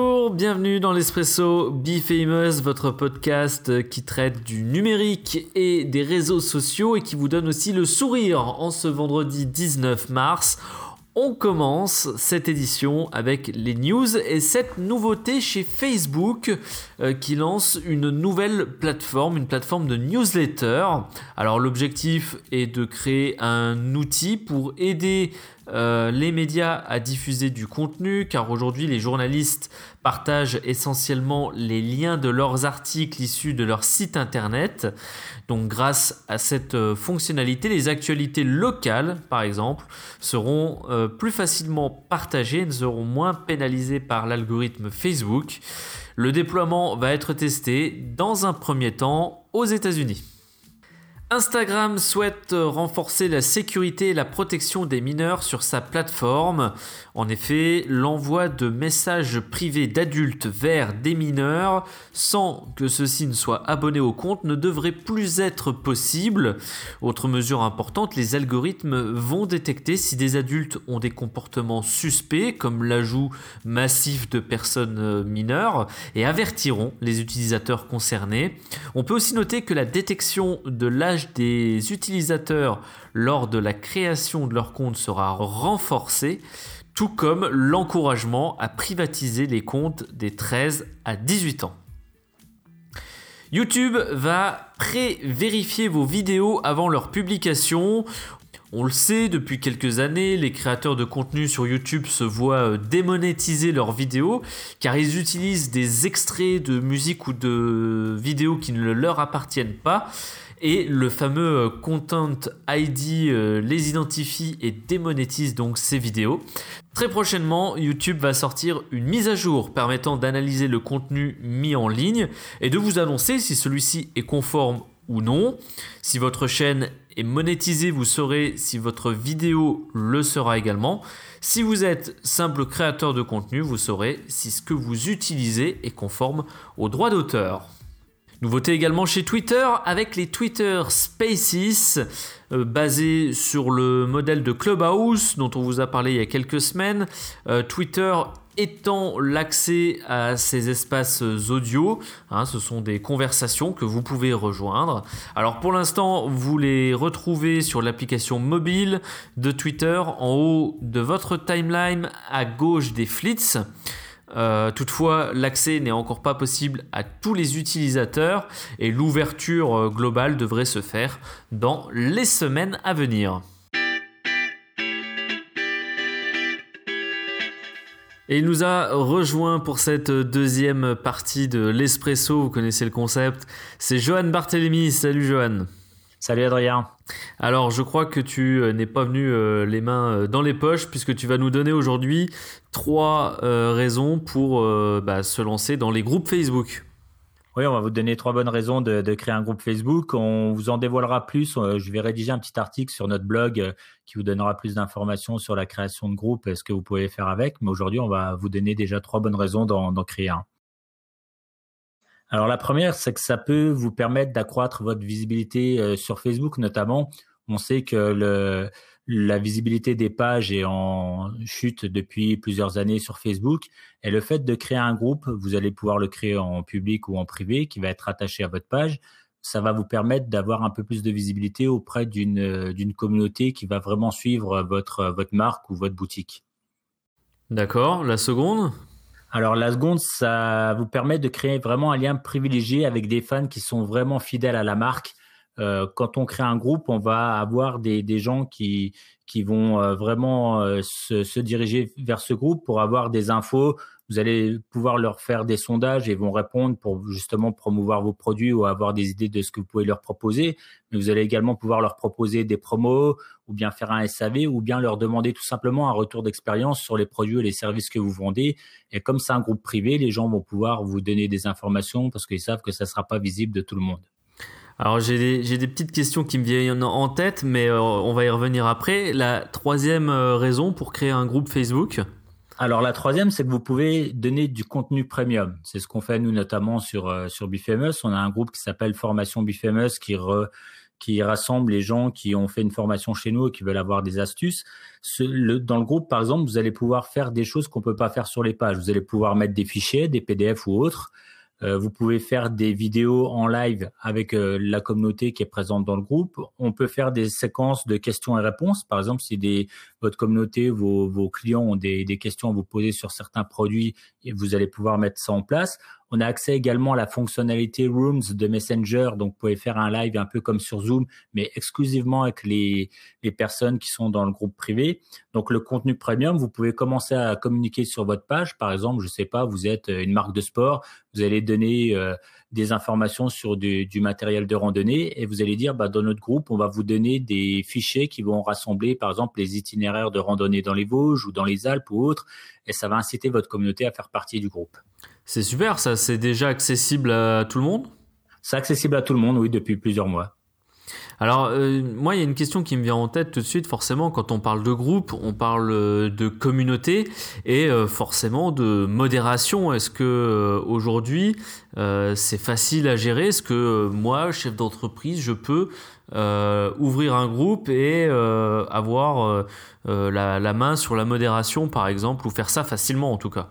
Bonjour, bienvenue dans l'Espresso Be Famous, votre podcast qui traite du numérique et des réseaux sociaux et qui vous donne aussi le sourire en ce vendredi 19 mars. On commence cette édition avec les news et cette nouveauté chez Facebook euh, qui lance une nouvelle plateforme, une plateforme de newsletter. Alors l'objectif est de créer un outil pour aider euh, les médias à diffuser du contenu, car aujourd'hui les journalistes partagent essentiellement les liens de leurs articles issus de leur site internet. Donc grâce à cette euh, fonctionnalité, les actualités locales, par exemple, seront euh, plus facilement partagées et seront moins pénalisées par l'algorithme Facebook. Le déploiement va être testé dans un premier temps aux États-Unis. Instagram souhaite renforcer la sécurité et la protection des mineurs sur sa plateforme. En effet, l'envoi de messages privés d'adultes vers des mineurs sans que ceux-ci ne soient abonnés au compte ne devrait plus être possible. Autre mesure importante, les algorithmes vont détecter si des adultes ont des comportements suspects comme l'ajout massif de personnes mineures et avertiront les utilisateurs concernés. On peut aussi noter que la détection de l'âge des utilisateurs lors de la création de leur compte sera renforcé, tout comme l'encouragement à privatiser les comptes des 13 à 18 ans. YouTube va pré-vérifier vos vidéos avant leur publication. On le sait, depuis quelques années, les créateurs de contenu sur YouTube se voient euh, démonétiser leurs vidéos car ils utilisent des extraits de musique ou de vidéos qui ne leur appartiennent pas et le fameux euh, Content ID euh, les identifie et démonétise donc ces vidéos. Très prochainement, YouTube va sortir une mise à jour permettant d'analyser le contenu mis en ligne et de vous annoncer si celui-ci est conforme ou non. Si votre chaîne est monétisée, vous saurez si votre vidéo le sera également. Si vous êtes simple créateur de contenu, vous saurez si ce que vous utilisez est conforme aux droits d'auteur. Nouveauté également chez Twitter avec les Twitter Spaces euh, basés sur le modèle de Clubhouse dont on vous a parlé il y a quelques semaines. Euh, Twitter étend l'accès à ces espaces audio. Hein, ce sont des conversations que vous pouvez rejoindre. Alors pour l'instant, vous les retrouvez sur l'application mobile de Twitter en haut de votre timeline à gauche des flits. Euh, toutefois, l'accès n'est encore pas possible à tous les utilisateurs et l'ouverture euh, globale devrait se faire dans les semaines à venir. Et il nous a rejoint pour cette deuxième partie de l'Espresso, vous connaissez le concept. C'est Johan Barthélémy. Salut Johan. Salut Adrien. Alors je crois que tu euh, n'es pas venu euh, les mains euh, dans les poches puisque tu vas nous donner aujourd'hui trois raisons pour bah, se lancer dans les groupes Facebook. Oui, on va vous donner trois bonnes raisons de, créer un groupe Facebook. On vous en dévoilera plus. Je vais rédiger un petit article sur notre blog qui vous donnera plus d'informations sur la création de groupe et ce que vous pouvez faire avec. Mais aujourd'hui, on va vous donner déjà trois bonnes raisons d'en créer un. Alors la première, c'est que ça peut vous permettre d'accroître votre visibilité euh, sur Facebook notamment. On sait que le, la visibilité des pages est en chute depuis plusieurs années sur Facebook. Et le fait de créer un groupe, vous allez pouvoir le créer en public ou en privé, qui va être attaché à votre page. Ça va vous permettre d'avoir un peu plus de visibilité auprès d'une communauté qui va vraiment suivre votre marque ou votre boutique. D'accord. La seconde? Alors la seconde, ça vous permet de créer vraiment un lien privilégié avec des fans qui sont vraiment fidèles à la marque. Euh, quand on crée un groupe, on va avoir des, des gens qui, qui vont euh, vraiment euh, se, se, diriger vers ce groupe pour avoir des infos, vous allez pouvoir leur faire des sondages et vont répondre pour justement promouvoir vos produits ou avoir des idées de ce que vous pouvez leur proposer. Mais vous allez également pouvoir leur proposer des promos ou bien faire un SAV ou bien leur demander tout simplement un retour d'expérience sur les produits et les services que vous vendez. Et comme c'est un groupe privé, les gens vont pouvoir vous donner des informations parce qu'ils savent que ça ne sera pas visible de tout le monde. Alors j'ai des, des, petites questions qui me viennent en tête, mais euh, on va y revenir après. La troisième euh, raison pour créer un groupe Facebook alors la troisième, c'est que vous pouvez donner du contenu premium. C'est ce qu'on fait nous notamment sur euh, sur Bifamous. On a un groupe qui s'appelle Formation Bifamous qui qui rassemble les gens qui ont fait une formation chez nous et qui veulent avoir des astuces. dans le groupe, par exemple, vous allez pouvoir faire des choses qu'on peut pas faire sur les pages. Vous allez pouvoir mettre des fichiers, des PDF ou autres. Euh, vous pouvez faire des vidéos en live avec euh, la communauté qui est présente dans le groupe. On peut faire des séquences de questions et réponses. Par exemple, si des, votre communauté, vos, clients ont des, des, questions à vous poser sur certains produits, vous allez pouvoir mettre ça en place. On a accès également à la fonctionnalité Rooms de Messenger, donc vous pouvez faire un live un peu comme sur Zoom, mais exclusivement avec les, les personnes qui sont dans le groupe privé. Donc le contenu premium, vous pouvez commencer à communiquer sur votre page. Par exemple, je sais pas, vous êtes une marque de sport, vous allez donner euh, des informations sur du, du, matériel de randonnée et vous allez dire, bah, dans notre groupe, on va vous donner des fichiers qui vont rassembler, par exemple, les itinéraires de randonnée dans les Vosges ou dans les Alpes ou autres, et ça va inciter votre communauté à faire partie du groupe. C'est super, ça. C'est déjà accessible à tout le monde? C'est accessible à tout le monde, oui, depuis plusieurs mois. Alors, euh, moi, il y a une question qui me vient en tête tout de suite. Forcément, quand on parle de groupe, on parle euh, de communauté et euh, forcément de modération. Est-ce que aujourd'hui, c'est facile à gérer? Est-ce que moi, chef d'entreprise, je peux ouvrir un groupe et avoir la main sur la modération, par exemple, ou faire ça facilement en tout cas?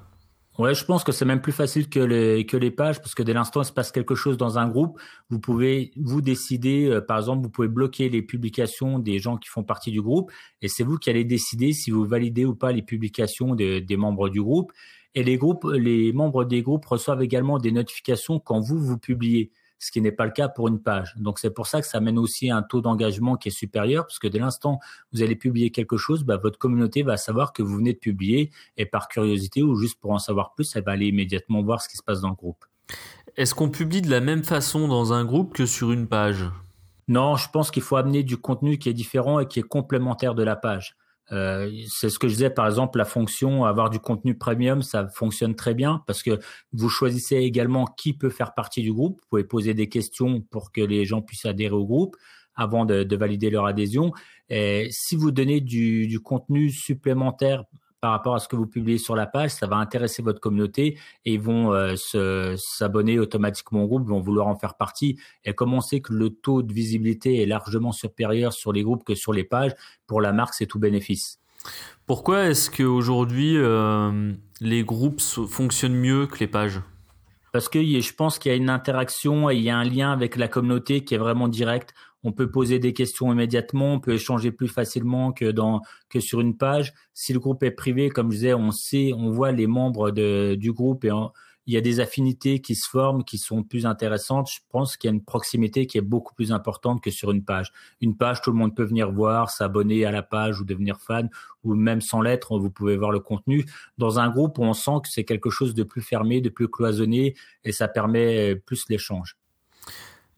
Ouais, je pense que c'est même plus facile que les, que les pages parce que dès l'instant il se passe quelque chose dans un groupe, vous pouvez vous décider, euh, par exemple, vous pouvez bloquer les publications des gens qui font partie du groupe et c'est vous qui allez décider si vous validez ou pas les publications des membres du groupe. Et les groupes, les membres des groupes reçoivent également des notifications quand vous vous publiez ce qui n'est pas le cas pour une page. Donc c'est pour ça que ça amène aussi un taux d'engagement qui est supérieur, parce que dès l'instant vous allez publier quelque chose, bah, votre communauté va savoir que vous venez de publier, et par curiosité ou juste pour en savoir plus, elle va aller immédiatement voir ce qui se passe dans le groupe. Est-ce qu'on publie de la même façon dans un groupe que sur une page? Non, je pense qu'il faut amener du contenu qui est différent et qui est complémentaire de la page. Euh, c'est ce que je disais, par exemple, la fonction avoir du contenu premium, ça fonctionne très bien parce que vous choisissez également qui peut faire partie du groupe. Vous pouvez poser des questions pour que les gens puissent adhérer au groupe avant de, de valider leur adhésion. Et si vous donnez du, du contenu supplémentaire par rapport à ce que vous publiez sur la page, ça va intéresser votre communauté et ils vont euh, s'abonner automatiquement au groupe, vont vouloir en faire partie. Et comme on sait que le taux de visibilité est largement supérieur sur les groupes que sur les pages, pour la marque, c'est tout bénéfice. Pourquoi est-ce qu'aujourd'hui, euh, les groupes fonctionnent mieux que les pages? Parce que je pense qu'il y a une interaction et il y a un lien avec la communauté qui est vraiment direct on peut poser des questions immédiatement, on peut échanger plus facilement que dans que sur une page. Si le groupe est privé, comme je disais, on sait, on voit les membres du groupe et il y a des affinités qui se forment, qui sont plus intéressantes. Je pense qu'il y a une proximité qui est beaucoup plus importante que sur une page. Une page, tout le monde peut venir voir, s'abonner à la page ou devenir fan, ou même sans l'être, vous pouvez voir le contenu. Dans un groupe, on sent que c'est quelque chose de plus fermé, de plus cloisonné, et ça permet plus l'échange.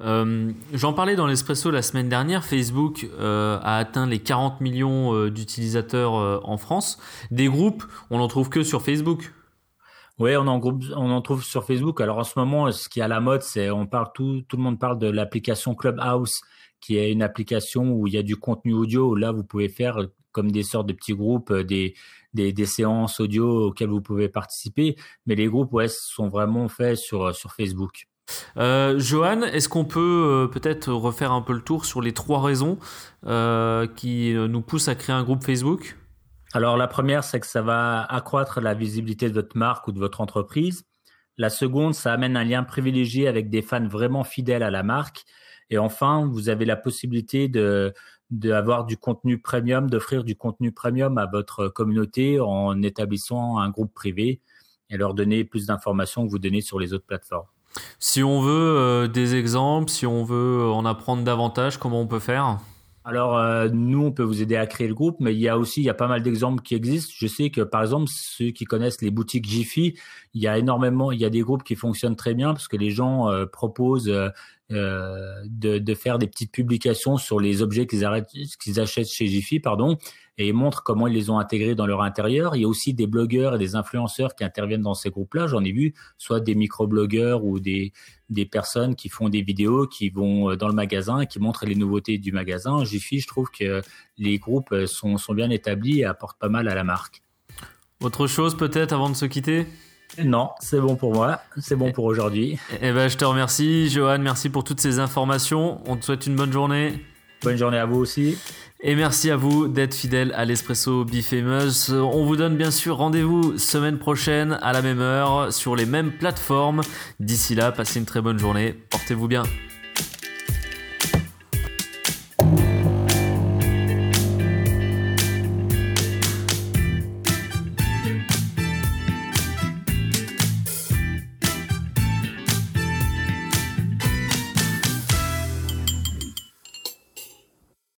Euh, j'en parlais dans l'Espresso la semaine dernière. Facebook euh, a atteint les 40 millions euh, d'utilisateurs en France. Des groupes, on n'en trouve que sur Facebook. Oui, on en groupe, on en trouve sur Facebook. Alors en ce moment, ce qui est à la mode, c'est on parle tout, tout le monde parle de l'application Clubhouse, qui est une application où il y a du contenu audio. Là, vous pouvez faire comme des sortes de petits groupes, des, des, des séances audio auxquelles vous pouvez participer. Mais les groupes, ouais, sont vraiment faits sur sur Facebook. Euh, Johan, est-ce qu'on peut euh, peut-être refaire un peu le tour sur les trois raisons euh, qui nous poussent à créer un groupe Facebook? Alors la première, c'est que ça va accroître la visibilité de votre marque ou de votre entreprise. La seconde, ça amène un lien privilégié avec des fans vraiment fidèles à la marque. Et enfin, vous avez la possibilité de d'avoir du contenu premium, d'offrir du contenu premium à votre communauté en établissant un groupe privé et leur donner plus d'informations que vous donnez sur les autres plateformes. Si on veut euh, des exemples, si on veut en apprendre davantage, comment on peut faire? Alors euh, nous, on peut vous aider à créer le groupe, mais il y a aussi il a pas mal d'exemples qui existent. Je sais que par exemple ceux qui connaissent les boutiques Jiffy, il y a énormément, il y a des groupes qui fonctionnent très bien parce que les gens euh, proposent euh, de, de, faire des petites publications sur les objets qu'ils achètent chez Jiffy, pardon, et montrent comment ils les ont intégrés dans leur intérieur. Il y a aussi des blogueurs et des influenceurs qui interviennent dans ces groupes-là. J'en ai vu, soit des micro-blogueurs ou des, des personnes qui font des vidéos, qui vont euh, dans le magasin, qui montrent les nouveautés du magasin. Jiffy, je trouve que les groupes sont, sont bien établis et apportent pas mal à la marque. Autre chose peut-être avant de se quitter? Non, c'est bon pour moi, c'est bon pour aujourd'hui. Eh ben, je te remercie, Johan, merci pour toutes ces informations. On te souhaite une bonne journée. Bonne journée à vous aussi. Et merci à vous d'être fidèle à l'Espresso Be Famous. On vous donne bien sûr rendez-vous semaine prochaine à la même heure sur les mêmes plateformes. D'ici là, passez une très bonne journée. Portez-vous bien.